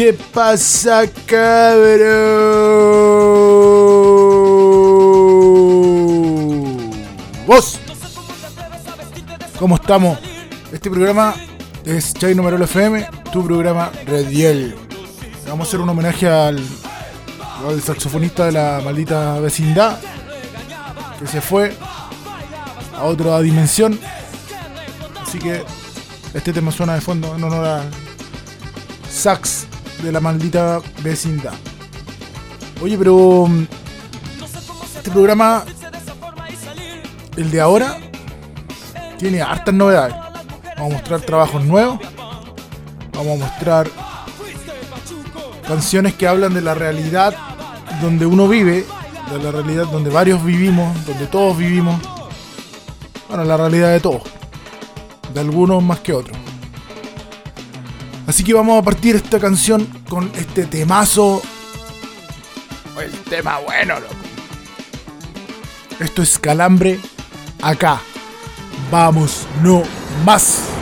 ¿Qué pasa, cabrón? ¿Vos? ¿Cómo estamos? Este programa es Chai Numerolo FM, tu programa Rediel. Vamos a hacer un homenaje al, al saxofonista de la maldita vecindad que se fue a otra dimensión. Así que este tema suena de fondo en honor a sax de la maldita vecindad. Oye, pero mm, este programa, el de ahora, tiene hartas novedades. Vamos a mostrar trabajos nuevos. Vamos a mostrar canciones que hablan de la realidad donde uno vive, de la realidad donde varios vivimos, donde todos vivimos. Bueno, la realidad de todos. De algunos más que otros. Así que vamos a partir esta canción con este temazo. El tema bueno, loco. Esto es Calambre acá. Vamos, no más.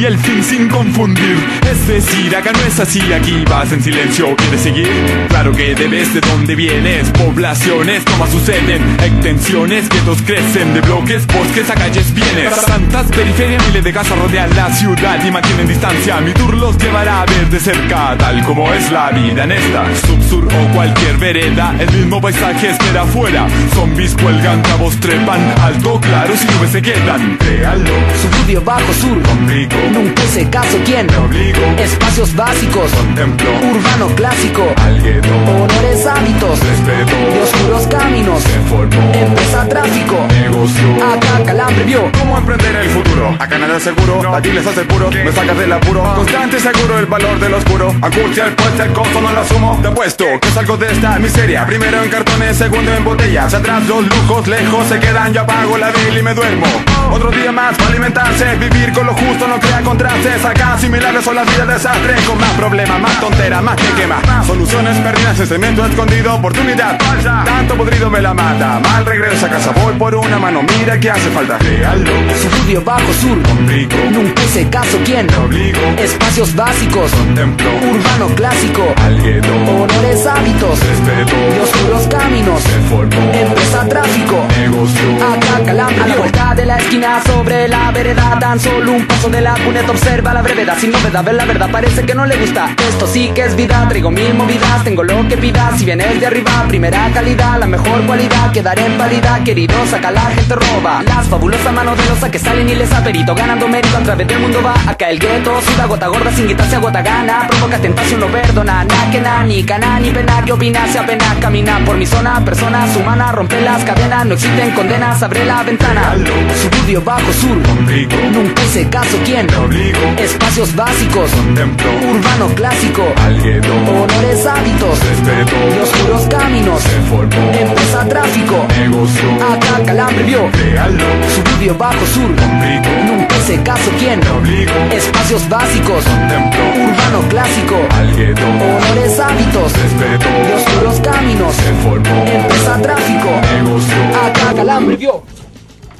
Sí el fin sin confundir. Es decir, acá no es así, aquí vas en silencio, ¿quieres seguir? Claro que debes de dónde vienes, poblaciones, como suceden, extensiones, guetos crecen de bloques, bosques a calles vienes. Tantas periferias, miles de casas rodean la ciudad y mantienen distancia. Mi tour los llevará a ver de cerca, tal como es la vida en esta subsur o cualquier vereda. El mismo paisaje espera afuera. Zombies cuelgan, cabos trepan, alto claro si nubes se quedan. Créalo, Suburbio bajo sur, conmigo, nunca hice caso quién me obligo, Espacios básicos, contemplo, urbano clásico al gueto, Honores hábitos, respeto, de oscuros caminos se formó, Empresa tráfico, negocio. acá calambre vio ¿Cómo emprender el futuro? Acá nada seguro, aquí les hace puro, me sacas del apuro. Constante y seguro el valor del oscuro. Angustia, el puesto, el costo no lo asumo. Te apuesto que salgo de esta miseria. Primero en cartones, segundo en botellas. Atrás los lujos, lejos se quedan. Yo apago la bill y me duermo. Otro día más para alimentarse, vivir con lo justo, no contrastes. Acá similares son las vidas de desastre. Con más problemas, más tontera, más que quema. Soluciones perdidas en cemento escondido, oportunidad falsa. Tanto podrido me la mata. Mal regreso a casa, voy por una mano. Mira que hace falta. Realo, Suburbio bajo sur, conmigo, nunca hice caso quién me obligo. Espacios básicos, Contemplo urbano clásico al gueto, Honores hábitos, respeto, de oscuros caminos se formó, Empresa tráfico, negocio, Acá calambre A la vuelta de la esquina sobre la vereda Tan solo un paso de la cuneta Observa la brevedad sin novedad Ver la verdad parece que no le gusta. Esto sí que es vida Traigo mil movidas Tengo lo que pidas Si vienes de arriba Primera calidad La mejor cualidad Quedaré en pálida Querido saca la gente roba. Las fabulosas manos de losa que salen y les aperito Ganando mérito a través del mundo va. Acá el gueto Suda gota gorda sin quitarse agota gana. Provoca tentación no perdona Na que na ni cana ni pena. Que opina se apenas Camina por mi zona Personas humanas Rompe las cadenas No existen condenas Abre la ventana. Suburbio bajo sur Nunca hice caso quién obligo, Espacios básicos. Contemplo, Urbano clásico. Al gueto, Honores hábitos. Respeto, De oscuros caminos. Se formó, Empresa tráfico. Negocio, Acá calambre vio. Realo, Suburbio bajo sur. Nunca hice caso quién me obligo, Espacios básicos. Contemplo, Urbano clásico. Al gueto, Honores hábitos. Respeto, oscuros caminos. Se formó, Empresa tráfico. Negocio, Acá calambre vio.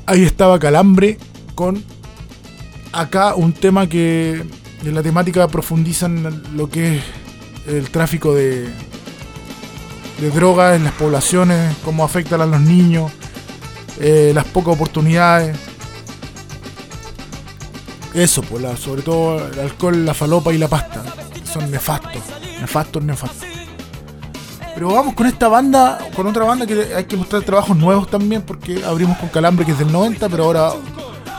Ahí estaba Calambre con acá un tema que en la temática profundiza en lo que es el tráfico de, de drogas en las poblaciones, cómo afectan a los niños, eh, las pocas oportunidades. Eso, pues, la- sobre todo el alcohol, la falopa y la pasta. Son nefastos, nefastos, nefastos. Pero vamos con esta banda, con otra banda que hay que mostrar trabajos nuevos también, porque abrimos con Calambre que es del 90, pero ahora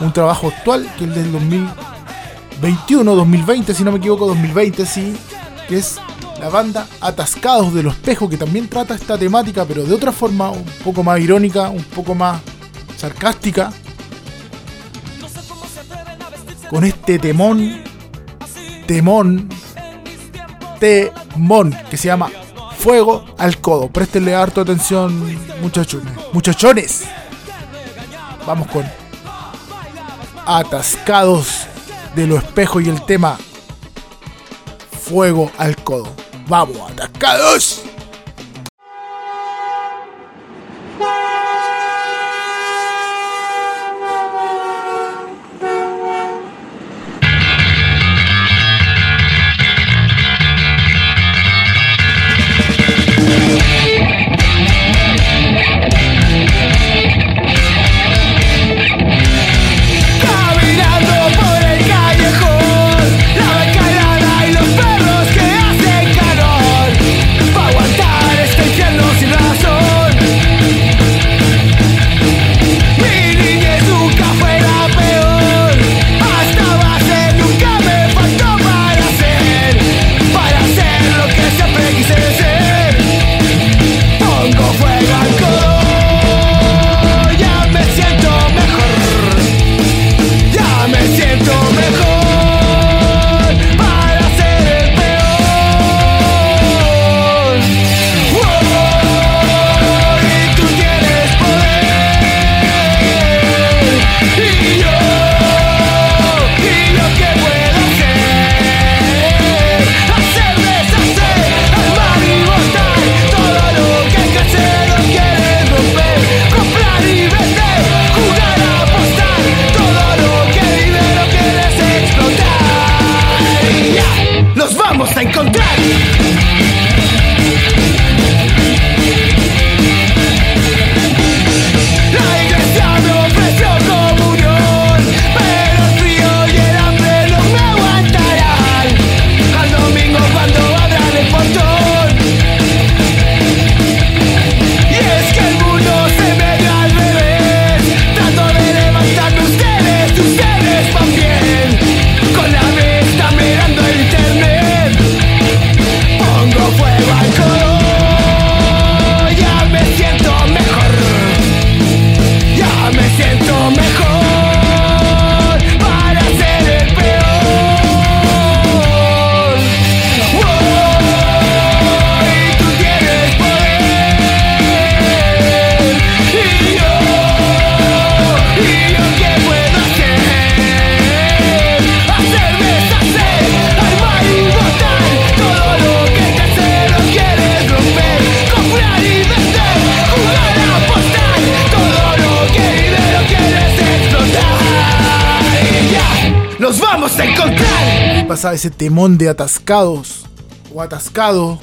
un trabajo actual que es del 2021, 2020, si no me equivoco, 2020, sí, que es la banda Atascados de los Espejos, que también trata esta temática, pero de otra forma, un poco más irónica, un poco más sarcástica. Con este temón, temón, temón, que se llama Fuego al Codo. Préstenle harto atención, muchachones. Muchachones. Vamos con Atascados de los espejos y el tema Fuego al codo. ¡Vamos, of where I go. Ese temón de atascados o atascado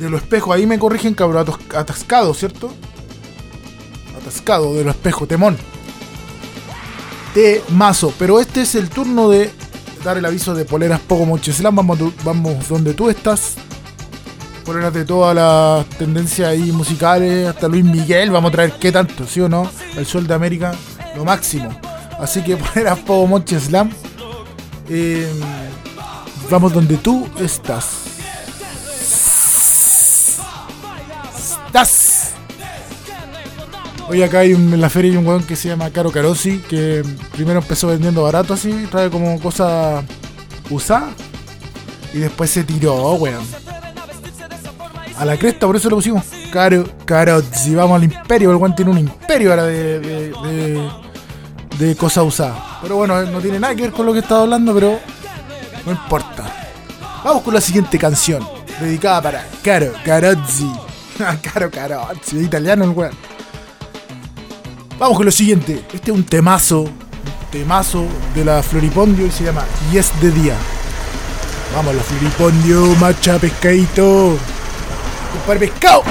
de los espejos. Ahí me corrigen, cabrón. Atascado, ¿cierto? Atascado de los espejos, temón. De mazo. Pero este es el turno de dar el aviso de poleras poco Slam. Vamos, vamos donde tú estás. Poleras de todas las tendencias ahí musicales. Hasta Luis Miguel. Vamos a traer qué tanto, ¿sí o no? El Sol de América, lo máximo. Así que poleras poco Slam. Eh, vamos donde tú estás. Estás. Hoy acá hay en la feria hay un weón que se llama Caro Carosi, que primero empezó vendiendo barato así, trae como cosa usada. Y después se tiró, weón. A la cresta, por eso lo pusimos. Caro Carosi, vamos al imperio. El weón tiene un imperio ahora de, de, de cosa usada. Pero bueno, no tiene nada que ver con lo que estaba hablando, pero no importa. Vamos con la siguiente canción, dedicada para Caro Carozzi. Caro Carozzi, italiano el weón. Vamos con lo siguiente. Este es un temazo, un temazo de la Floripondio y se llama Yes de Día. Vamos, la Floripondio, macha pescadito. par pescado.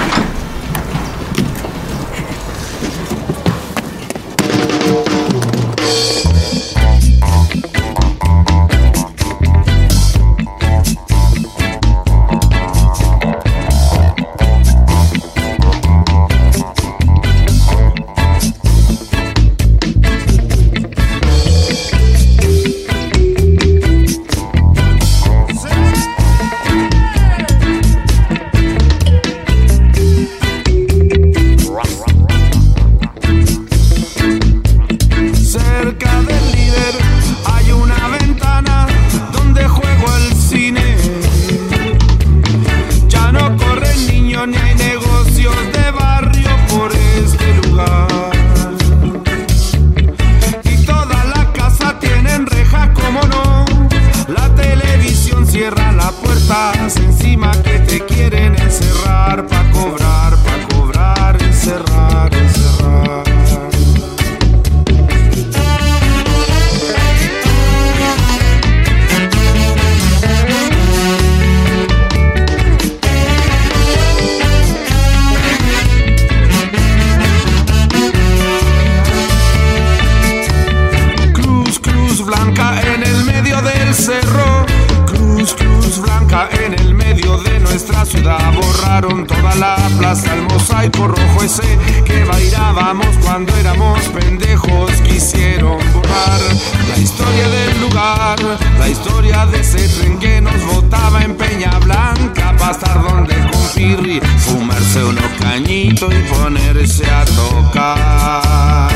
La historia de ese tren que nos botaba en Peña Blanca. Pa' estar donde con Pirri, fumarse unos cañitos y ponerse a tocar.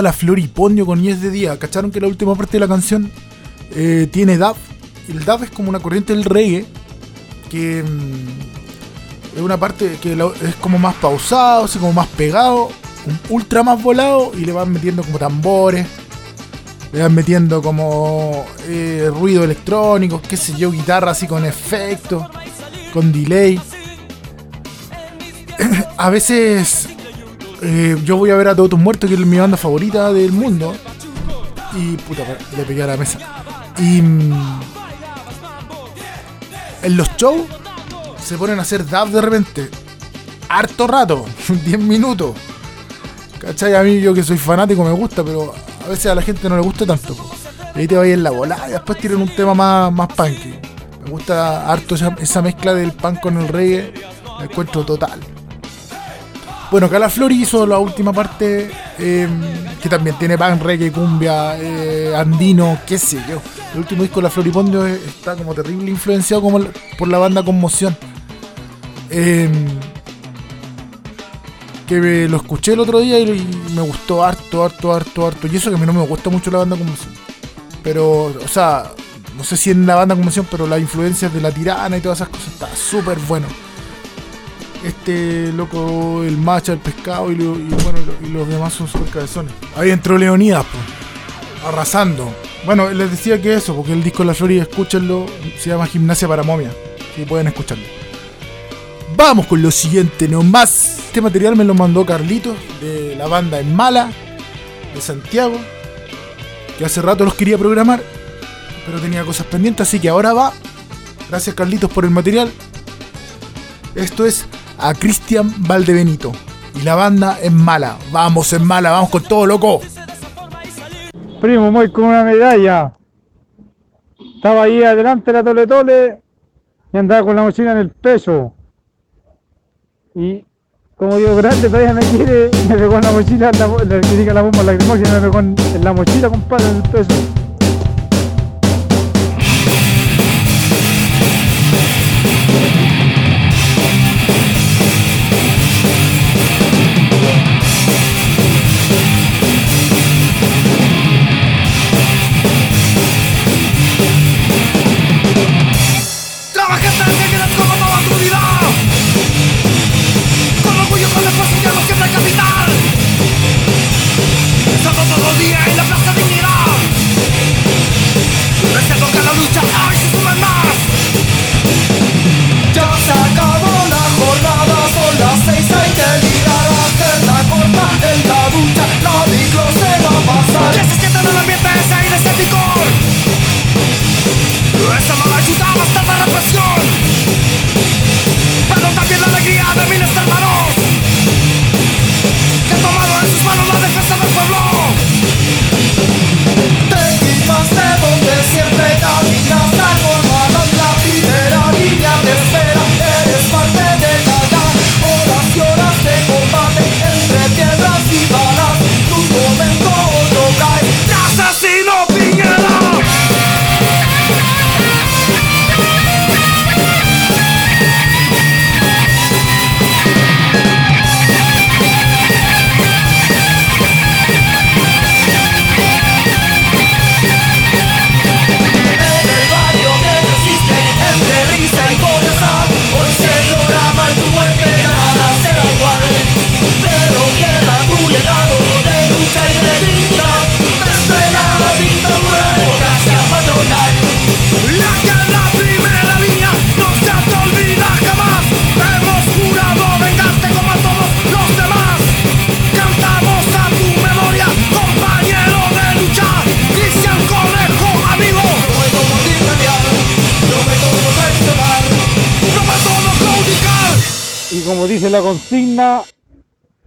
La Floripondio con 10 de día. ¿Cacharon que la última parte de la canción eh, tiene DAF? El DAF es como una corriente del reggae que mm, es una parte que es como más pausado, así como más pegado, ultra más volado y le van metiendo como tambores. le van metiendo como eh, ruido electrónico, qué sé yo, guitarra así con efecto, con delay. a veces eh, yo voy a ver a Todos tus muertos, que es mi banda favorita del mundo. Y puta, le pegué a la mesa. Y mm, en los shows se ponen a hacer dab de repente. Harto rato, 10 minutos. ¿Cachai? A mí yo que soy fanático me gusta, pero a veces a la gente no le gusta tanto. Y ahí te va en la bola y después tienen un tema más, más punky. Me gusta harto esa, esa mezcla del punk con el reggae. La encuentro total. Bueno, Calaflori hizo la última parte, eh, que también tiene punk, reggae, cumbia, eh, andino, qué sé yo. El último disco de la Floripondio es- está como terrible influenciado como por la banda Conmoción. Eh, que lo escuché el otro día y me gustó harto, harto, harto, harto. Y eso que a mí no me gusta mucho la banda Conmoción. Pero, o sea, no sé si en la banda Conmoción, pero las influencias de la tirana y todas esas cosas está súper bueno este loco, el macha, el pescado y, bueno, y lo- y los demás son super cabezones. Ahí entró Leonidas, pues, arrasando. Bueno, les decía que eso, porque el disco la Florida, escúchenlo, se llama Gimnasia para Momia. Si pueden escucharlo. Vamos con lo siguiente nomás. Este material me lo mandó Carlitos de la banda En Mala, de Santiago, que hace rato los quería programar, pero tenía cosas pendientes, así que ahora va. Gracias Carlitos por el material. Esto es a Cristian Valdebenito. Y la banda es mala. Vamos, en mala, vamos con todo, loco. Primo, voy con una medalla. Estaba ahí adelante de la tole tole y andaba con la mochila en el peso. Y como digo, grande todavía me quiere, me pegó en la mochila, la, que diga la bomba lacrimógena, me pegó en, en la mochila, compadre, en el peso.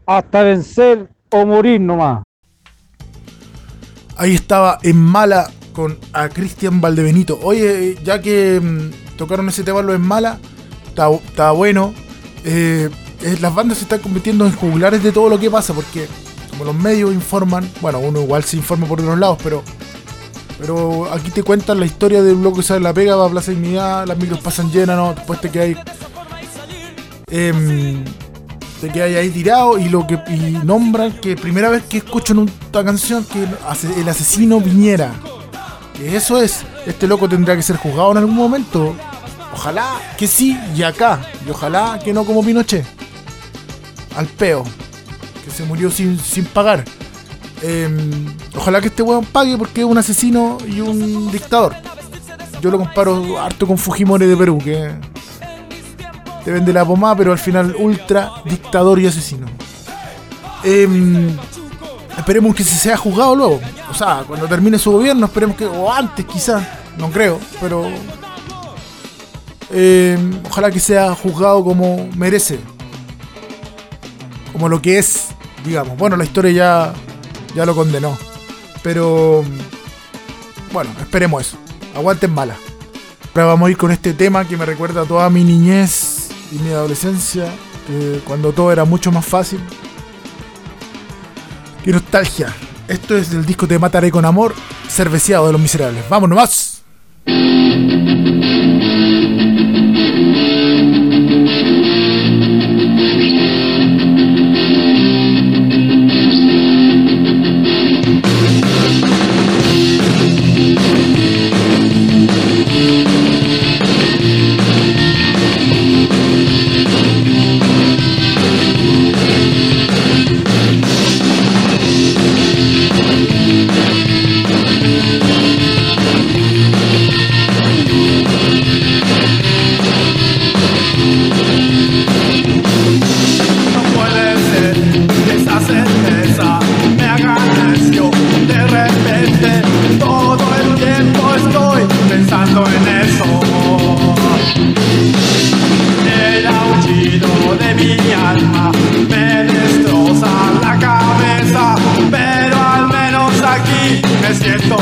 Hasta vencer o morir nomás. Ahí estaba en mala con a Cristian Valdebenito. Oye, ya que mm, tocaron ese tema lo en mala, está, bueno. Eh, eh, las bandas se están convirtiendo en jugulares de todo lo que pasa, porque como los medios informan, bueno, uno igual se informa por otros lados, pero pero aquí te cuentan la historia de un loco que sale la pega, va a Plaza Dignidad, las micros pasan llenas, ¿no? después te ahí, em, te quedas ahí tirado y lo que y nombran que primera vez que escuchan esta canción que el asesino. Que eso es, este loco tendrá que ser juzgado en algún momento. Ojalá que sí y acá. Y ojalá que no como Pinochet. Al peo. Que se murió sin, sin pagar. Em, ojalá que este weón pague porque es un asesino y un dictador. Yo lo comparo harto con Fujimori de Perú, que te vende la pomada, pero al final ultra dictador y asesino. Em, esperemos que se sea juzgado luego. O sea, cuando termine su gobierno, esperemos que. O antes quizás, no creo, pero. em, ojalá que sea juzgado como merece. Como lo que es, digamos. Bueno, la historia ya, ya lo condenó. Pero. Bueno, esperemos eso. Aguanten mala. Ahora vamos a ir con este tema que me recuerda a toda mi niñez y mi adolescencia. cuando todo era mucho más fácil. Qué nostalgia. Esto es del disco Te Mataré con Amor, cerveciado de los miserables. ¡Vamos nomás! Mi alma me destroza la cabeza Pero al menos aquí me siento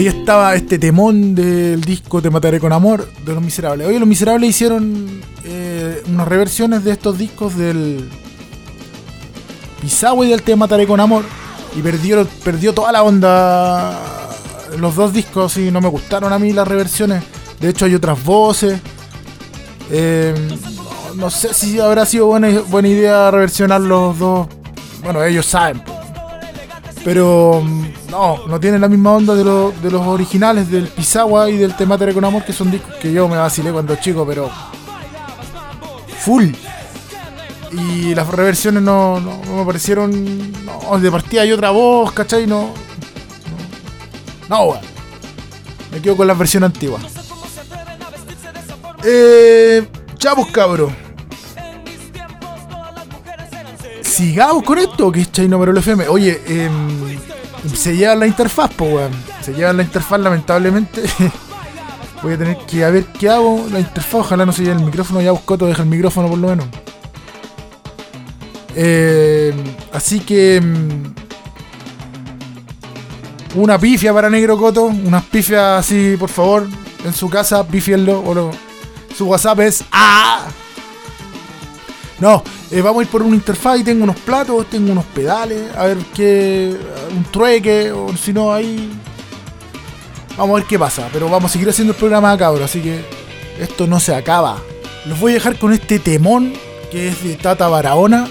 Ahí estaba este temón del disco Te Mataré con Amor de Los Miserables. Oye, Los Miserables hicieron eh, unas reversiones de estos discos del Pisagua y del Te Mataré con Amor. Y perdieron, perdió toda la onda los dos discos y no me gustaron a mí las reversiones. De hecho hay otras voces. Eh, no, sé si habrá sido buena, buena idea reversionar los dos. Bueno, ellos saben. Pero mm, no, no tienen la misma onda de, lo- de los originales del Pisagua y del Te Mataré con Amor, que son discos que yo me vacilé cuando chico, pero full. Y las reversiones no, no, me parecieron. No, de partida hay otra voz, ¿cachai? No. No, no. Me quedo con la versión antigua. Eh. Chavos, cabros. Sigamos con esto, que es Chino Marolo FM. Oye, em, se lleva la interfaz, po, weón. Se lleva la interfaz, lamentablemente. Voy a tener que a ver qué hago. La interfaz, ojalá no se lleve el micrófono. Ya busco deja el micrófono por lo menos. Eh, así que. mm, Una pifia para Negro Coto. Unas pifias así, por favor. En su casa, pifienlo. Su WhatsApp es. ¡Ah! No, eh, vamos a ir por una interfaz y tengo unos platos, tengo unos pedales, a ver qué. un trueque, o si no, ahí. Vamos a ver qué pasa, pero vamos a seguir haciendo el programa cabros, así que esto no se acaba. Los voy a dejar con este temón que es de Tata Barahona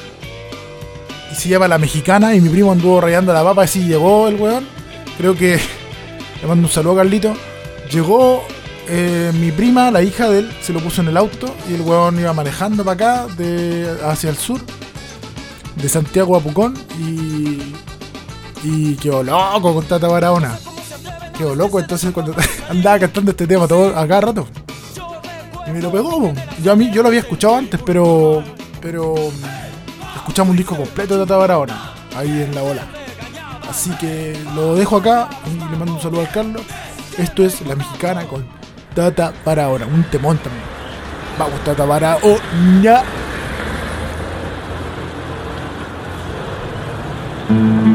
y se llama La Mexicana. Y mi primo anduvo rayando la papa, así llegó el weón. Creo que le mando un saludo a Carlito. Llegó eh, mi prima, la hija de él, se lo puso en el auto y el weón iba manejando para acá, de, hacia el sur, de Santiago a Pucón y, y quedó loco con Tata Barahona. Quedó loco, entonces cuando andaba cantando este tema todo a cada rato. y me lo pegó. Yo, a mí, yo lo había escuchado antes, pero. Pero. mm, Escuchamos un disco completo de Tata Barahona. Ahí en la bola. Así que lo dejo acá. Le mando un saludo al Carlos. Esto es La Mexicana con Tata Barahona. Un temón también. Vamos, Tata Barahona. La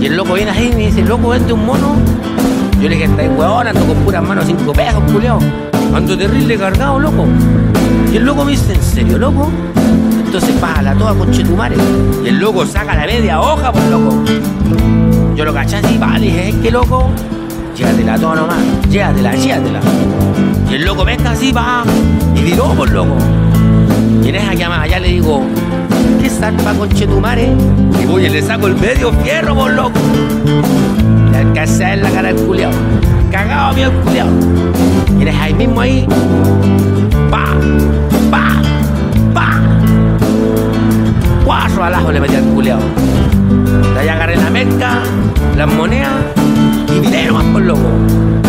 Y el loco viene así y me dice, loco, vende un mono. Yo le dije, estáis huevón, ando con puras manos, cinco pesos, culeo. Ando terrible cargado, loco. Y el loco me dice, ¿en serio, loco? Entonces págala toda con chetumare. Y el loco saca la media hoja, pues loco. Yo lo caché así, vale, dije, es que loco, llévatela toda nomás, llévatela, llévatela. Y el loco pesca así, va, y tiró, por loco. Y en esa llamada ya le digo, ¿qué zarpa con chetumare? Y voy y le saco el medio fierro, por loco. Le alcancé ver la cara al culiao. Cagado mío el culiao. Y ahí mismo ahí. Pa, pa, pa. Cuatro alajos le metí al culiao. De ahí agarré la mezcla, las monedas y tiré nomás por loco.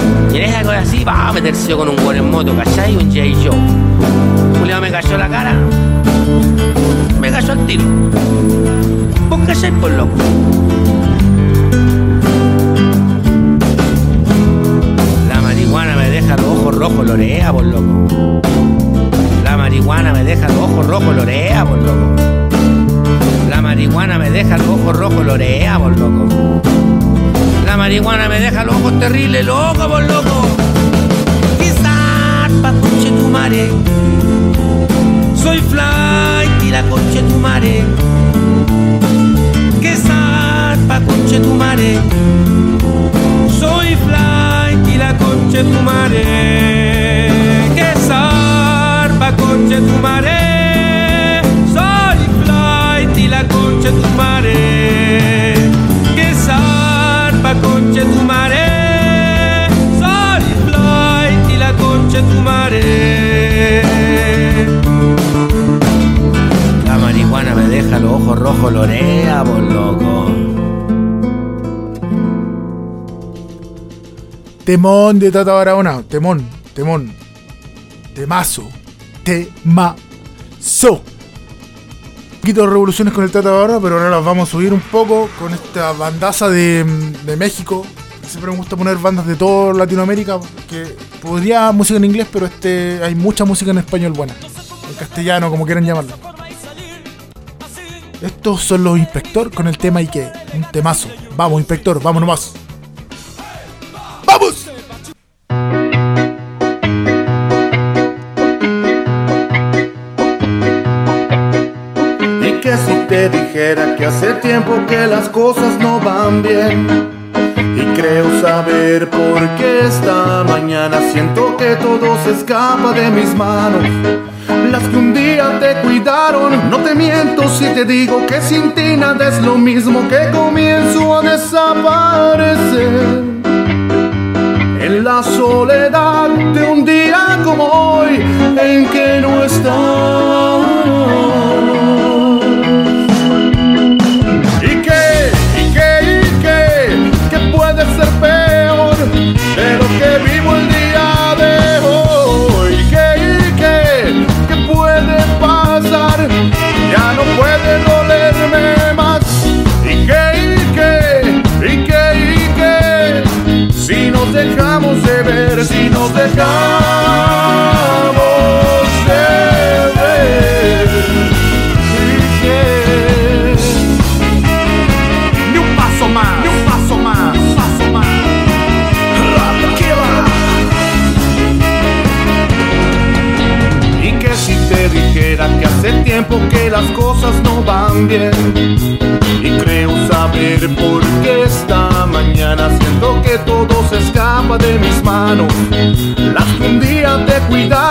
Y así, va a meterse yo con un buen en moto, ¿cachai? Un J. Joe. Culiao me cayó la cara. Me cayó al tiro. ¿Vos cachai por loco? La marihuana me deja los ojos rojos, lorea, por loco. La marihuana me deja los ojos rojos, lorea, por loco. La marihuana me deja los ojos rojos, lorea, por loco. La marihuana me deja los ojos terribles, loco, por loco. Quizás pa' conche tu mare. Soy flight y la conche tu mare. Que zarpa conche tu mare. Soy flight y la conche tu mare. Que zarpa conche tu mare. La marihuana me deja los ojos rojos, lorea, por loco. Temón de Tata Barahona. Temón, temón. Temazo. Temazo. De revoluciones con el Tata Barahona, pero ahora las vamos a subir un poco con esta bandaza de, de México. Siempre me gusta poner bandas de toda Latinoamérica, que podría música en inglés, pero este hay mucha música en español buena. En castellano, como quieran llamarlo. Estos son los Inspector con el tema Ike. Un temazo. Vamos, Inspector, vamos nomás. ¡Vamos! Y que si te dijera que hace tiempo que las cosas se escapa de mis manos. Las que un día te cuidaron, no te miento si te digo que sin ti nada es lo mismo que comienzo a desaparecer. En la soledad de un día como hoy, en que no estás. Nos dejamos de ver, si nos dejamos escapa de mis manos. Las que un día te cuidaron,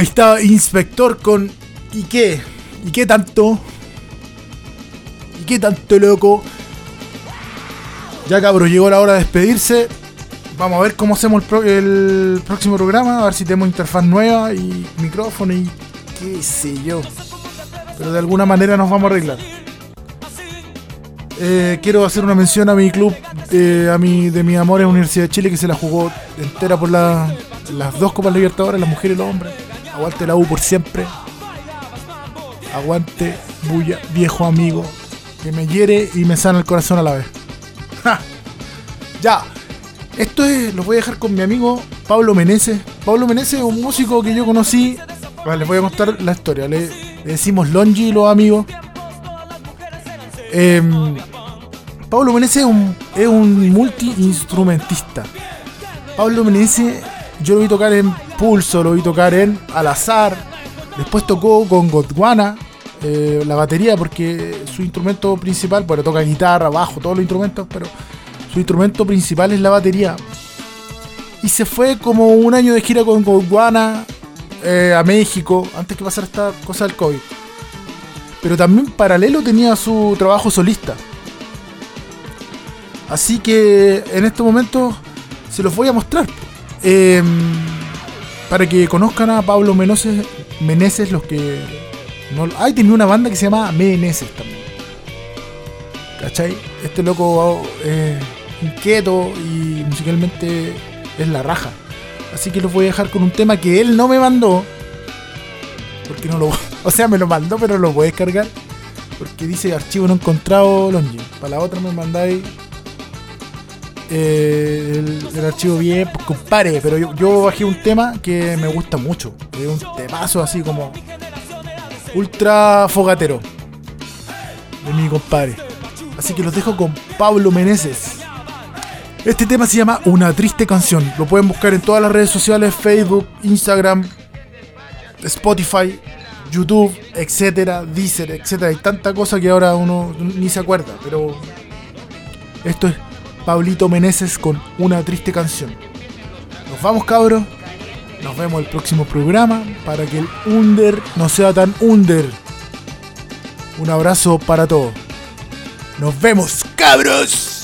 Ahí está Inspector con ¿Y qué? ¿Y qué tanto? ¿Y qué tanto, loco? Ya cabros, llegó la hora de despedirse. Vamos a ver cómo hacemos el, pro- el próximo programa. A ver si tenemos interfaz nueva y micrófono y qué sé yo. Pero de alguna manera nos vamos a arreglar. Eh, quiero hacer una mención a mi club, a mi, de mi amor en Universidad de Chile, que se la jugó entera por la- las dos Copas Libertadores, las mujeres y los hombres. Aguante la U por siempre. Aguante, bulla, viejo amigo, que me hiere y me sana el corazón a la vez. ¡Ja! Ya, esto es, lo voy a dejar con mi amigo Pablo Meneses. Pablo Meneses es un músico que yo conocí. Vale, les voy a contar la historia. Le, le decimos Longi los amigos. Em, Pablo Meneses es un, es un multi-instrumentista. Pablo Meneses, yo lo vi tocar en Pulso, lo vi tocar en Al Azar. Después tocó con Gondwana eh, la batería, porque su instrumento principal, bueno, toca guitarra, bajo, todos los instrumentos, pero su instrumento principal es la batería. Y se fue como un año de gira con Gondwana eh, a México, antes que pasara esta cosa del COVID. Pero también paralelo tenía su trabajo solista. Así que en estos momentos se los voy a mostrar. Eh, para que conozcan a Pablo Meneses, Meneses los que... No, ay, tenía una banda que se llama Meneses también. ¿Cachai? Este loco es inquieto y musicalmente es la raja. Así que los voy a dejar con un tema que él no me mandó. Porque no lo... O sea, me lo mandó, pero lo voy a descargar. Porque dice archivo no encontrado, Longi. Para la otra me mandáis eh, el, archivo bien, pues compare. Pero yo, yo bajé un tema que me gusta mucho. Es un temazo así como ultra fogatero. De mi compadre. Así que los dejo con Pablo Meneses. Este tema se llama Una triste canción. Lo pueden buscar en todas las redes sociales, Facebook, Instagram, Spotify. YouTube, etcétera, Deezer, etcétera. Hay tanta cosa que ahora uno ni se acuerda, pero esto es Pablito Meneses con una triste canción. Nos vamos, cabros. Nos vemos el próximo programa para que el under no sea tan under. Un abrazo para todos. Nos vemos, cabros.